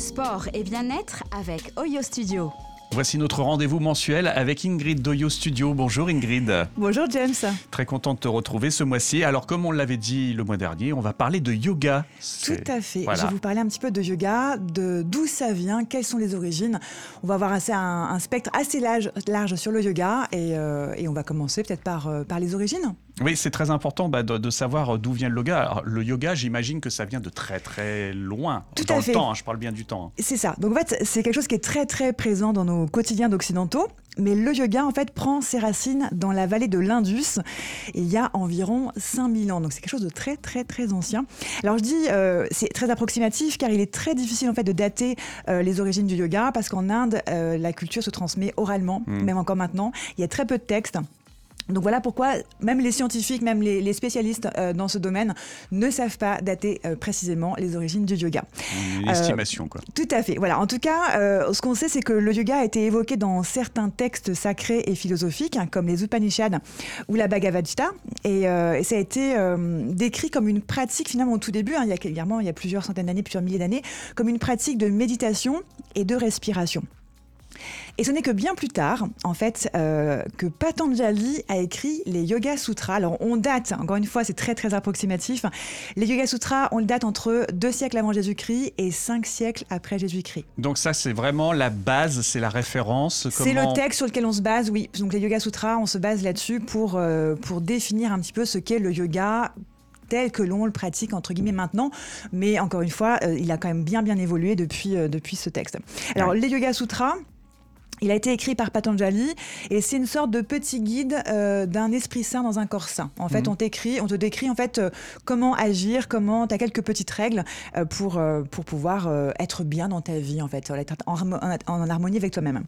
sport et bien-être avec Oyo Studio. Voici notre rendez-vous mensuel avec Ingrid Doyo Studio. Bonjour Ingrid. Bonjour James. Très content de te retrouver ce mois-ci. Alors comme on l'avait dit le mois dernier, on va parler de yoga. Tout à fait. Je vais vous parler un petit peu de yoga, de d'où ça vient, quelles sont les origines. On va avoir assez un, spectre assez large, large sur le yoga et, euh, et on va commencer peut-être par, euh, par les origines. Oui, c'est très important bah, de, savoir d'où vient le yoga. le yoga, j'imagine que ça vient de très très loin. Tout dans à le fait. temps, hein, je parle bien du temps. C'est ça. Donc en fait, c'est quelque chose qui est très très présent dans nos quotidiens d'occidentaux. Mais le yoga, en fait, prend ses racines dans la vallée de l'Indus, il y a environ 5000 ans. Donc c'est quelque chose de très très très ancien. Alors je dis, euh, c'est très approximatif car il est très difficile en fait de dater euh, les origines du yoga parce qu'en Inde, euh, la culture se transmet oralement, hmm. même encore maintenant. Il y a très peu de textes. Donc voilà pourquoi même les scientifiques, même les, spécialistes euh, dans ce domaine ne savent pas dater euh, précisément les origines du yoga. Une estimation, quoi. Euh, tout à fait. Voilà. En tout cas, ce qu'on sait, c'est que le yoga a été évoqué dans certains textes sacrés et philosophiques, hein, comme les Upanishads ou la Bhagavad Gita, et, ça a été décrit comme une pratique finalement au tout début, hein, il, y a, il y a plusieurs centaines d'années, plusieurs milliers d'années, comme une pratique de méditation et de respiration. Et ce n'est que bien plus tard, en fait, euh, que Patanjali a écrit les Yoga Sutras. Alors, on date, encore une fois, c'est très très approximatif. Les Yoga Sutras, on le date entre deux siècles avant Jésus-Christ et cinq siècles après Jésus-Christ. Donc ça, c'est vraiment la base, c'est la référence. C'est le texte sur lequel on se base, oui. Donc les Yoga Sutras, on se base là-dessus pour, euh, pour définir un petit peu ce qu'est le yoga tel que l'on le pratique entre guillemets maintenant. Mais encore une fois, euh, il a quand même bien bien évolué depuis, depuis ce texte. Alors les Yoga Sutras, il a été écrit par Patanjali et c'est une sorte de petit guide euh, d'un esprit sain dans un corps sain. En fait, mhm. on t'écrit, on te décrit en fait euh, comment agir, comment tu as quelques petites règles euh, pour pour pouvoir être bien dans ta vie en fait, être en, en, harmonie avec toi-même.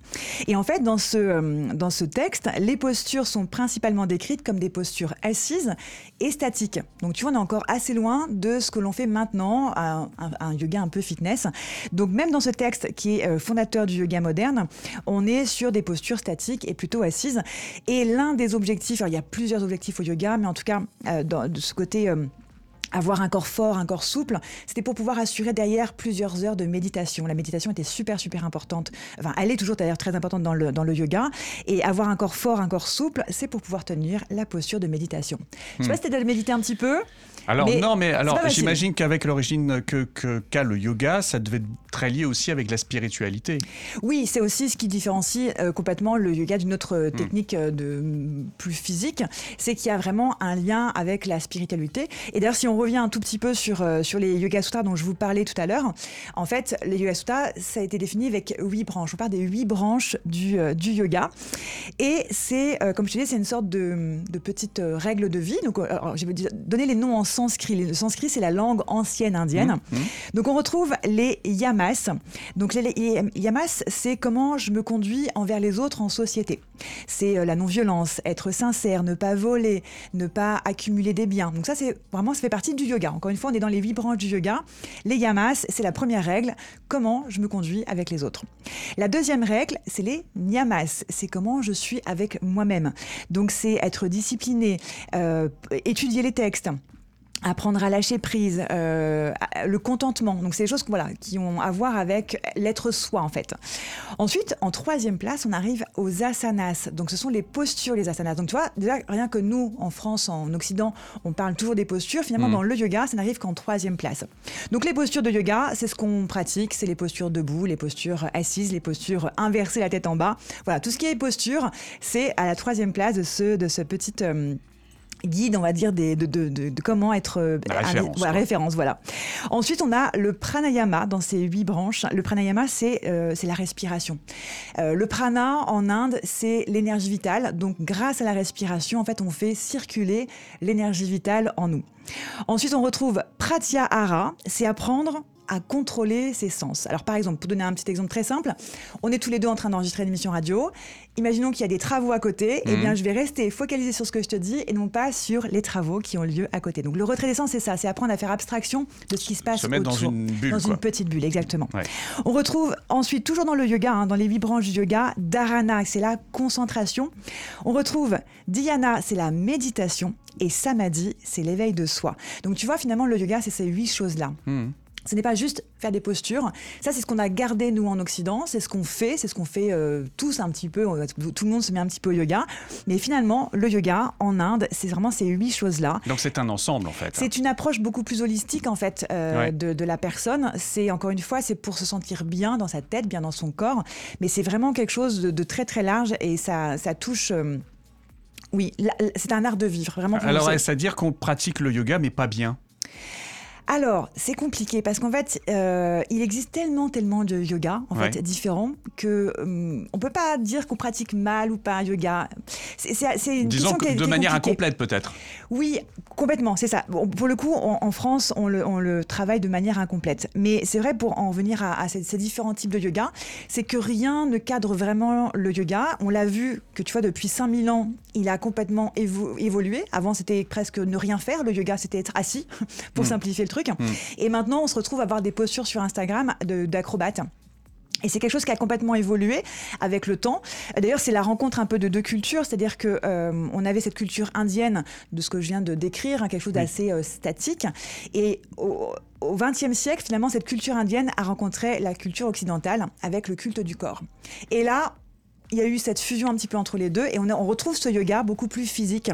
Et en fait, dans ce dans ce texte, les postures sont principalement décrites comme des postures assises et statiques. Donc tu vois, on est encore assez loin de ce que l'on fait maintenant, un, un, yoga un peu fitness. Donc même dans ce texte qui est fondateur du yoga moderne, on on est sur des postures statiques et plutôt assises. Et l'un des objectifs, alors il y a plusieurs objectifs au yoga, mais en tout cas, euh, de ce côté... Avoir un corps fort, un corps souple, c'était pour pouvoir assurer derrière plusieurs heures de méditation. La méditation était super, super importante. Enfin, elle est toujours d'ailleurs très importante dans le, dans le yoga. Et avoir un corps fort, un corps souple, c'est pour pouvoir tenir la posture de méditation. Je sais pas hmm. si tu as méditer un petit peu. Alors non, mais alors j'imagine qu'avec l'origine que qu'a le yoga, ça devait être très lié aussi avec la spiritualité. Oui, c'est aussi ce qui différencie euh, complètement le yoga d'une autre euh, hmm. technique euh, de plus physique, c'est qu'il y a vraiment un lien avec la spiritualité. Et d'ailleurs, si on revient un tout petit peu sur sur les yoga sutras dont je vous parlais tout à l'heure, en fait, les yoga sutras, ça a été défini avec huit branches. On parle des huit branches du du yoga, et c'est comme je te disais, c'est une sorte de, de petite règle de vie. Donc, alors, je vais donner les noms en sanskrit. Le sanskrit, c'est la langue ancienne indienne. Mmh, mmh. Donc on retrouve les yamas. Donc les, yamas, c'est comment je me conduis envers les autres en société. C'est euh, la non-violence, être sincère, ne pas voler, ne pas accumuler des biens. Donc ça, c'est vraiment, ça fait partie du yoga. Encore une fois, on est dans les huit branches du yoga. Les yamas, c'est la première règle, comment je me conduis avec les autres. La deuxième règle, c'est les niyamas. C'est comment je suis avec moi-même. Donc c'est être discipliné, euh, étudier les textes, apprendre à lâcher prise, euh, le contentement. Donc c'est des choses voilà, qui ont à voir avec l'être soi en fait. Ensuite, en troisième place, on arrive aux asanas. Donc ce sont les postures, les asanas. Donc tu vois, déjà rien que nous, en France, en Occident, on parle toujours des postures. Finalement, mm. dans le yoga, ça n'arrive qu'en troisième place. Donc les postures de yoga, c'est ce qu'on pratique. C'est les postures debout, les postures assises, les postures inversées, la tête en bas. Voilà, tout ce qui est posture, c'est à la troisième place de ce, de ce petit... Euh, guide, on va dire, des, de, de, de, comment être euh, référence, voilà, référence. Voilà. Ensuite, on a le pranayama dans ces huit branches. Le pranayama, c'est euh, la respiration. Euh, le prana en Inde, c'est l'énergie vitale. Donc, grâce à la respiration, en fait, on fait circuler l'énergie vitale en nous. Ensuite, on retrouve pratyahara, c'est apprendre à contrôler ses sens. Alors par exemple, pour donner un petit exemple très simple, on est tous les deux en train d'enregistrer une émission radio. Imaginons qu'il y a des travaux à côté, et eh bien mhm. je vais rester focalisé sur ce que je te dis et non pas sur les travaux qui ont lieu à côté. Donc le retrait des sens, c'est ça, c'est apprendre à faire abstraction de ce qui se passe se mettre dans une bulle, dans une petite bulle, exactement. On retrouve ensuite toujours dans le yoga, hein, dans les huit branches du yoga, dharana, c'est la concentration. On retrouve dhyana, c'est la méditation, et samadhi, c'est l'éveil de soi. Donc tu vois finalement le yoga, c'est ces huit choses là. Mhm. Ce n'est pas juste faire des postures. Ça, c'est ce qu'on a gardé, nous, en Occident. C'est ce qu'on fait. C'est ce qu'on fait euh, tous un petit peu. Tout le monde se met un petit peu au yoga. Mais finalement, le yoga, en Inde, c'est vraiment ces huit choses-là. Donc, c'est un ensemble, en fait. C'est une approche beaucoup plus holistique, en fait, euh, de, la personne. C'est, encore une fois, c'est pour se sentir bien dans sa tête, bien dans son corps. Mais c'est vraiment quelque chose de, très, très large. Et ça, ça touche... Euh, oui, c'est un art de vivre, vraiment. Alors, c'est-à-dire qu'on pratique le yoga, mais pas bien? Alors, c'est compliqué parce qu'en fait, euh, il existe tellement, tellement de yoga en fait différents que euh, on peut pas dire qu'on pratique mal ou pas un yoga. C'est une Disons que de manière incomplète peut-être. Oui, complètement, c'est ça. pour le coup, en, France, on le, travaille de manière incomplète. Mais c'est vrai pour en venir à, ces, différents types de yoga, c'est que rien ne cadre vraiment le yoga. On l'a vu que tu vois depuis 5000 ans, il a complètement évolué. Avant, c'était presque ne rien faire. Le yoga, c'était être assis pour hmm. simplifier le truc. Hmm. Et maintenant, on se retrouve à avoir des postures sur Instagram d'acrobates. Et c'est quelque chose qui a complètement évolué avec le temps. D'ailleurs, c'est la rencontre un peu de deux cultures, c'est-à-dire que euh, on avait cette culture indienne de ce que je viens de décrire, hein, quelque chose d'assez euh, statique, et au, XXe siècle, finalement, cette culture indienne a rencontré la culture occidentale avec le culte du corps. Et là, il y a eu cette fusion un petit peu entre les deux et on, on retrouve ce yoga beaucoup plus physique.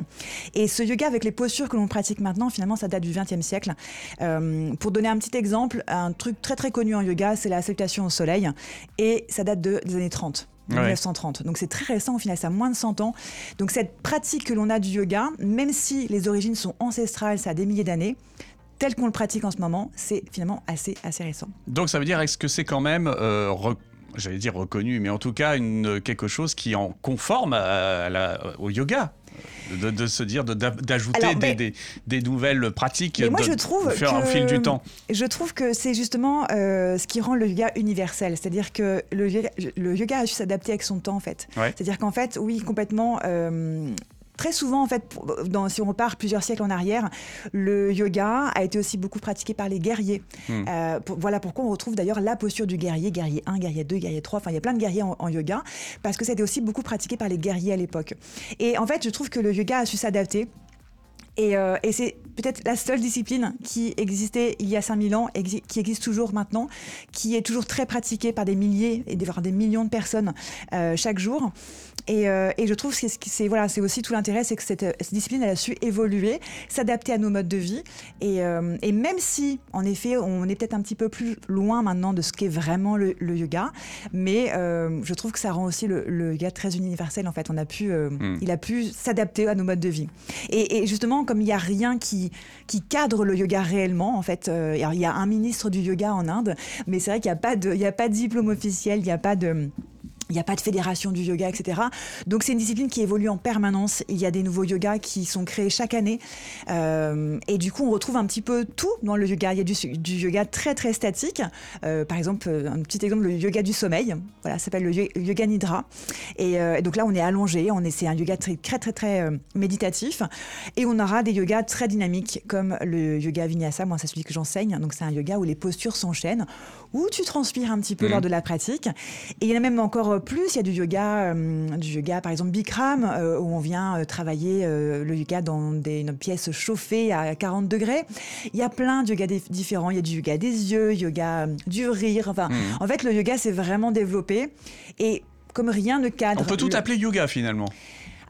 Et ce yoga avec les postures que l'on pratique maintenant, finalement, ça date du XXe siècle. Euh, pour donner un petit exemple, un truc très très connu en yoga, c'est la salutation au soleil et ça date de, des années 30. 1930. Donc c'est très récent, au final, ça a moins de 100 ans. Donc cette pratique que l'on a du yoga, même si les origines sont ancestrales, ça a des milliers d'années, tel qu'on le pratique en ce moment, c'est finalement assez, assez récent. Donc ça veut dire, est-ce que c'est quand même euh, j'allais dire reconnu, mais en tout cas une, quelque chose qui en conforme à, la, au yoga. De, se dire d'ajouter des, des, nouvelles pratiques moi, je trouve faire fil du temps. Je trouve que c'est justement euh, ce qui rend le yoga universel. C'est-à-dire que le yoga, le yoga a su s'adapter avec son temps, en fait. C'est-à-dire qu'en fait, oui, complètement. Euh, très souvent, en fait, dans, si on repart plusieurs siècles en arrière, le yoga a été aussi beaucoup pratiqué par les guerriers. Hmm. Euh, voilà pourquoi on retrouve d'ailleurs la posture du guerrier, guerrier 1, guerrier 2, guerrier 3, enfin il y a plein de guerriers en, yoga, parce que ça a été aussi beaucoup pratiqué par les guerriers à l'époque. Et en fait, je trouve que le yoga a su s'adapter. Et, euh, et c'est peut-être la seule discipline qui existait il y a 5000 ans, qui existe toujours maintenant, qui est toujours très pratiquée par des milliers et des millions de personnes euh, chaque jour. Euh, et, je trouve que c'est voilà, c'est aussi tout l'intérêt, c'est que cette, discipline elle a su évoluer, s'adapter à nos modes de vie. Et, euh, et, même si, en effet, on est peut-être un petit peu plus loin maintenant de ce qu'est vraiment le, yoga, mais euh, je trouve que ça rend aussi le, yoga très universel. En fait, on a pu, hmm. il a pu s'adapter à nos modes de vie. Et, justement, comme il n'y a rien qui, qui cadre le yoga réellement, en fait, il y a un ministre du yoga en Inde, mais c'est vrai qu'il n'y a pas de, il a pas de diplôme officiel, il n'y a pas de il n'y a pas de fédération du yoga, etc. Donc c'est une discipline qui évolue en permanence. Il y a des nouveaux yogas qui sont créés chaque année. Euh, et du coup, on retrouve un petit peu tout dans le yoga. Il y a du, yoga très très statique. Euh, par exemple, un petit exemple, le yoga du sommeil. Voilà, ça s'appelle le yoga nidra. Et, euh, donc là, on est allongé. On est, c'est un yoga très très très, très méditatif. Et on aura des yogas très dynamiques comme le yoga vinyasa. Moi, c'est celui que j'enseigne. Donc c'est un yoga où les postures s'enchaînent, où tu transpires un petit peu mmh. lors de la pratique. Et il y en a même encore plus. Il y a du yoga, euh, du yoga par exemple Bikram, euh, où on vient euh, travailler le yoga dans des, une pièce chauffée à 40 degrés. Il y a plein de yoga différents. Il y a du yoga des yeux, yoga du rire. Enfin, mmh. en fait, le yoga s'est vraiment développé. Et comme rien ne cadre. On peut tout appeler yoga finalement.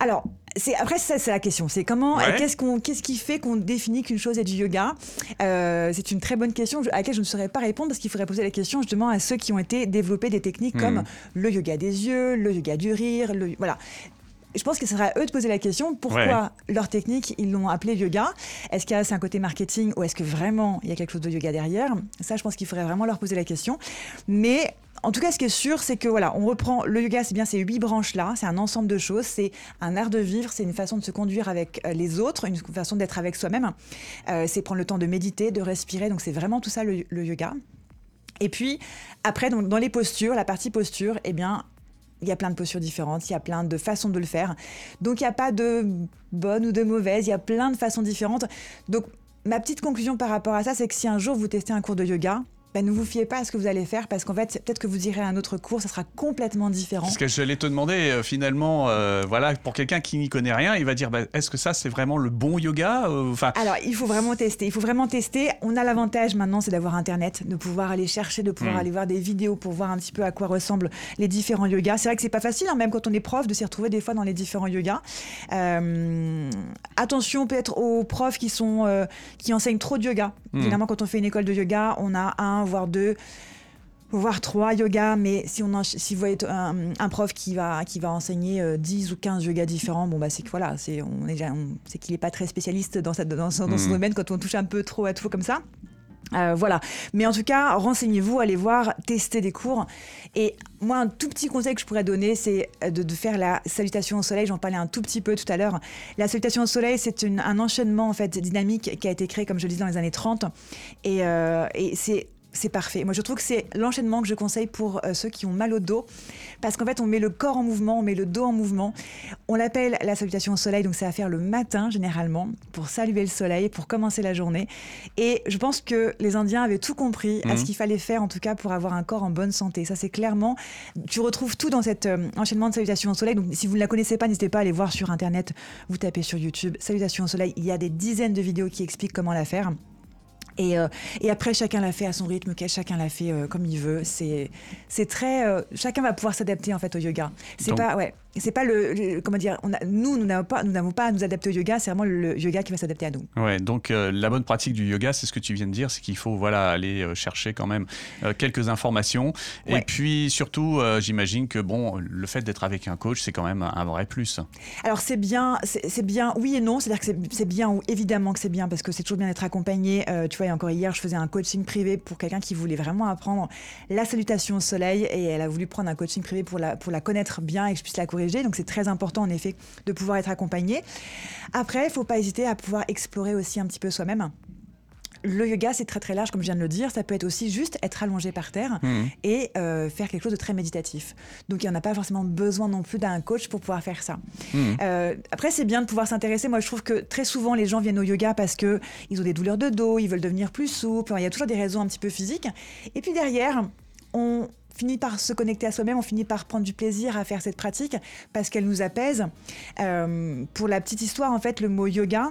Alors, c'est après ça c'est la question. C'est comment qu'est-ce qu'on qu'est-ce qui fait qu'on définit qu'une chose est du yoga? Euh, C'est une très bonne question à laquelle je ne saurais pas répondre parce qu'il faudrait poser la question justement à ceux qui ont été développés des techniques hmm. comme le yoga des yeux, le yoga du rire, le, voilà je pense que ce serait à eux de poser la question pourquoi leur technique, ils l'ont appelé yoga? Est-ce qu'il y a c'est un côté marketing ou est-ce que vraiment il y a quelque chose de yoga derrière? Ça, je pense qu'il faudrait vraiment leur poser la question. Mais en tout cas, ce qui est sûr, c'est que voilà, on reprend le yoga, c'est bien ces huit branches-là, c'est un ensemble de choses, c'est un art de vivre, c'est une façon de se conduire avec euh, les autres, une façon d'être avec soi-même, euh, c'est prendre le temps de méditer, de respirer, donc c'est vraiment tout ça le, yoga. Et puis après, dans les postures, la partie posture, eh bien, il y a plein de postures différentes, il y a plein de façons de le faire. Donc il n'y a pas de bonne ou de mauvaise, il y a plein de façons différentes. Donc ma petite conclusion par rapport à ça, c'est que si un jour vous testez un cours de yoga, ben, ne vous fiez pas à ce que vous allez faire parce qu'en fait, peut-être que vous irez à un autre cours, ça sera complètement différent. Parce que j'allais te demander, euh, finalement, euh, voilà, pour quelqu'un qui n'y connaît rien, il va dire, bah, est-ce que ça, c'est vraiment le bon yoga euh, enfin... Alors, il faut vraiment tester. Il faut vraiment tester. On a l'avantage maintenant, c'est d'avoir Internet, de pouvoir aller chercher, de pouvoir hmm. aller voir des vidéos pour voir un petit peu à quoi ressemblent les différents yogas. C'est vrai que c'est pas facile, hein, même quand on est prof, de s'y retrouver des fois dans les différents yogas. attention peut-être aux profs qui, sont, qui enseignent trop de yoga. Hmm. Évidemment, quand on fait une école de yoga, on a un voire deux voire trois yoga, mais si, on si vous voyez un, prof qui va, qui va enseigner 10 euh, ou 15 yogas différents, bon, bah, c'est que voilà, c'est qu'il n'est pas très spécialiste dans, cette, dans, son hmm. domaine quand on touche un peu trop à tout comme ça. Euh, voilà. Mais en tout cas, renseignez-vous, allez voir, testez des cours. Et moi, un tout petit conseil que je pourrais donner, c'est de, de, faire la salutation au soleil. J'en parlais un tout petit peu tout à l'heure. La salutation au soleil, c'est un enchaînement en fait dynamique qui a été créé, comme je le disais, dans les années 30. Et, euh, et c'est c'est parfait. Moi, je trouve que c'est l'enchaînement que je conseille pour euh, ceux qui ont mal au dos, parce qu'en fait, on met le corps en mouvement, on met le dos en mouvement. On l'appelle la salutation au soleil, donc c'est à faire le matin généralement, pour saluer le soleil, pour commencer la journée. Et je pense que les Indiens avaient tout compris à ce mhm. qu'il fallait faire, en tout cas, pour avoir un corps en bonne santé. Ça, c'est clairement, tu retrouves tout dans cet euh, enchaînement de salutation au soleil. Donc, si vous ne la connaissez pas, n'hésitez pas à aller voir sur Internet. Vous tapez sur YouTube, salutation au soleil. Il y a des dizaines de vidéos qui expliquent comment la faire. Euh, et, après, chacun l'a fait à son rythme, chacun l'a fait euh, comme il veut. C'est, c'est très. Euh, chacun va pouvoir s'adapter en fait au yoga. C'est pas, ouais c'est pas le, comment dire, on a, nous, nous n'avons pas, nous n'avons pas à nous adapter au yoga, c'est vraiment le yoga qui va s'adapter à nous. Ouais, donc euh, la bonne pratique du yoga, c'est ce que tu viens de dire, c'est qu'il faut voilà aller euh, chercher quand même euh, quelques informations. Et puis surtout, j'imagine que bon, le fait d'être avec un coach, c'est quand même un, vrai plus. Alors c'est bien, c'est bien, oui et non, c'est-à-dire que c'est bien ou évidemment que c'est bien parce que c'est toujours bien d'être accompagné. tu vois, encore hier, je faisais un coaching privé pour quelqu'un qui voulait vraiment apprendre la salutation au soleil et elle a voulu prendre un coaching privé pour la pour la connaître bien et que je puisse la corriger donc c'est très important en effet de pouvoir être accompagné. Après, il ne faut pas hésiter à pouvoir explorer aussi un petit peu soi-même. Le yoga, c'est très très large, comme je viens de le dire. Ça peut être aussi juste être allongé par terre mmh. et euh, faire quelque chose de très méditatif. Donc, il n'y en a pas forcément besoin non plus d'un coach pour pouvoir faire ça. Mmh. Euh, après, c'est bien de pouvoir s'intéresser. Moi, je trouve que très souvent, les gens viennent au yoga parce qu'ils ont des douleurs de dos, ils veulent devenir plus souples. Il y a toujours des raisons un petit peu physiques. Et puis derrière, on finit par se connecter à soi-même, on finit par prendre du plaisir à faire cette pratique parce qu'elle nous apaise. Euh, pour la petite histoire, en fait, le mot yoga,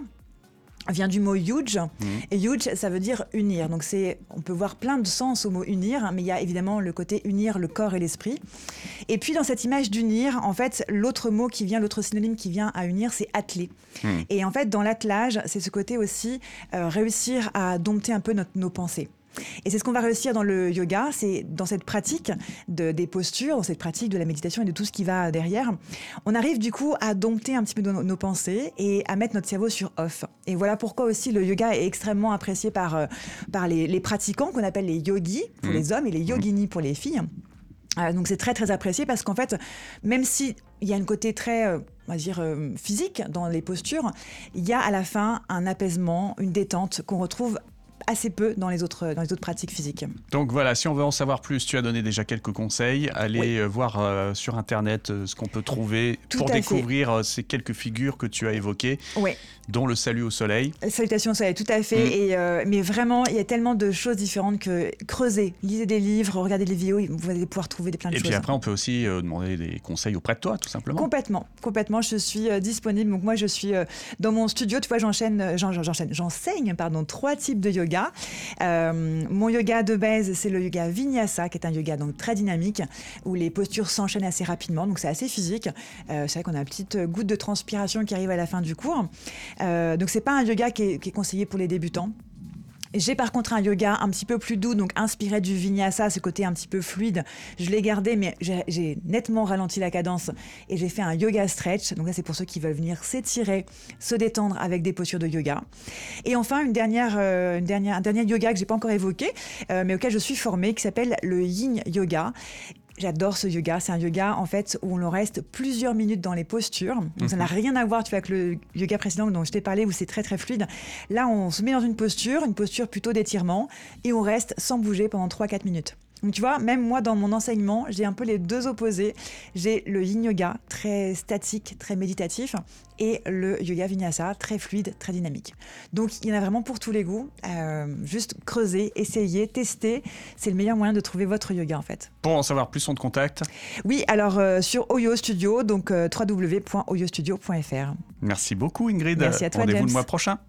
vient du mot yuj. Mmh. Et yuj, ça veut dire unir. Donc c'est, on peut voir plein de sens au mot unir, mais il y a évidemment le côté unir le corps et l'esprit. Et puis dans cette image d'unir, en fait, l'autre mot qui vient, l'autre synonyme qui vient à unir, c'est atteler. Mmh. Et en fait, dans l'attelage, c'est ce côté aussi euh, réussir à dompter un peu nos pensées. Et c'est ce qu'on va réussir dans le yoga, c'est dans cette pratique de, des postures, dans cette pratique de la méditation et de tout ce qui va derrière. On arrive du coup à dompter un petit peu nos, pensées et à mettre notre cerveau sur off. Et voilà pourquoi aussi le yoga est extrêmement apprécié par, euh, par les, pratiquants qu'on appelle les yogis pour mmh. les hommes et les yoginis pour les filles. Euh, donc c'est très très apprécié parce qu'en fait, même si il y a un côté très, euh, on va dire, physique dans les postures, il y a à la fin un apaisement, une détente qu'on retrouve assez peu dans les autres, dans les autres pratiques physiques. Donc voilà, si on veut en savoir plus, tu as donné déjà quelques conseils. Allez euh, voir euh, sur Internet euh, ce qu'on peut trouver pour découvrir ces quelques figures que tu as évoquées, dont le salut au soleil. Salutation au soleil, tout à fait. Mm. Et, mais vraiment, il y a tellement de choses différentes que creuser, lisez des livres, regardez des vidéos, vous allez pouvoir trouver des plein de choses. Et puis après, on peut aussi demander des conseils auprès de toi, tout simplement. Complètement, complètement. Je suis disponible. Donc moi, je suis dans mon studio. Tu vois, j'enchaîne, j'enchaîne, j'enseigne, pardon, trois types de yoga. Euh, mon yoga de base, c'est le yoga Vinyasa, qui est un yoga donc très dynamique, où les postures s'enchaînent assez rapidement, donc c'est assez physique. Euh, c'est vrai qu'on a une petite goutte de transpiration qui arrive à la fin du cours. Euh, donc c'est pas un yoga qui est conseillé pour les débutants. J'ai par contre un yoga un petit peu plus doux, donc inspiré du vinyasa, ce côté un petit peu fluide. Je l'ai gardé, mais j'ai nettement ralenti la cadence et j'ai fait un yoga stretch. Donc là, c'est pour ceux qui veulent venir s'étirer, se détendre avec des postures de yoga. Et enfin, une dernière, euh, une dernière, un dernier yoga que j'ai pas encore évoqué, euh, mais auquel je suis formée, qui s'appelle le Yin Yoga. J'adore ce yoga. C'est un yoga en fait où on reste plusieurs minutes dans les postures. Donc, ça n'a mhm. rien à voir tu vois, avec le yoga précédent dont je t'ai parlé où c'est très très fluide. Là, on se met dans une posture, une posture plutôt d'étirement, et on reste sans bouger pendant 3-4 minutes. Donc tu vois, même moi dans mon enseignement, j'ai un peu les deux opposés. J'ai le yin yoga très statique, très méditatif et le yoga vinyasa très fluide, très dynamique. Donc il y en a vraiment pour tous les goûts. Euh, juste creuser, essayer, tester. C'est le meilleur moyen de trouver votre yoga en fait. Pour en savoir plus, on te contacte? Oui, alors euh, sur Oyo Studio, donc euh, www.oyostudio.fr. Merci beaucoup Ingrid. Merci à toi, Rendez-vous le mois prochain.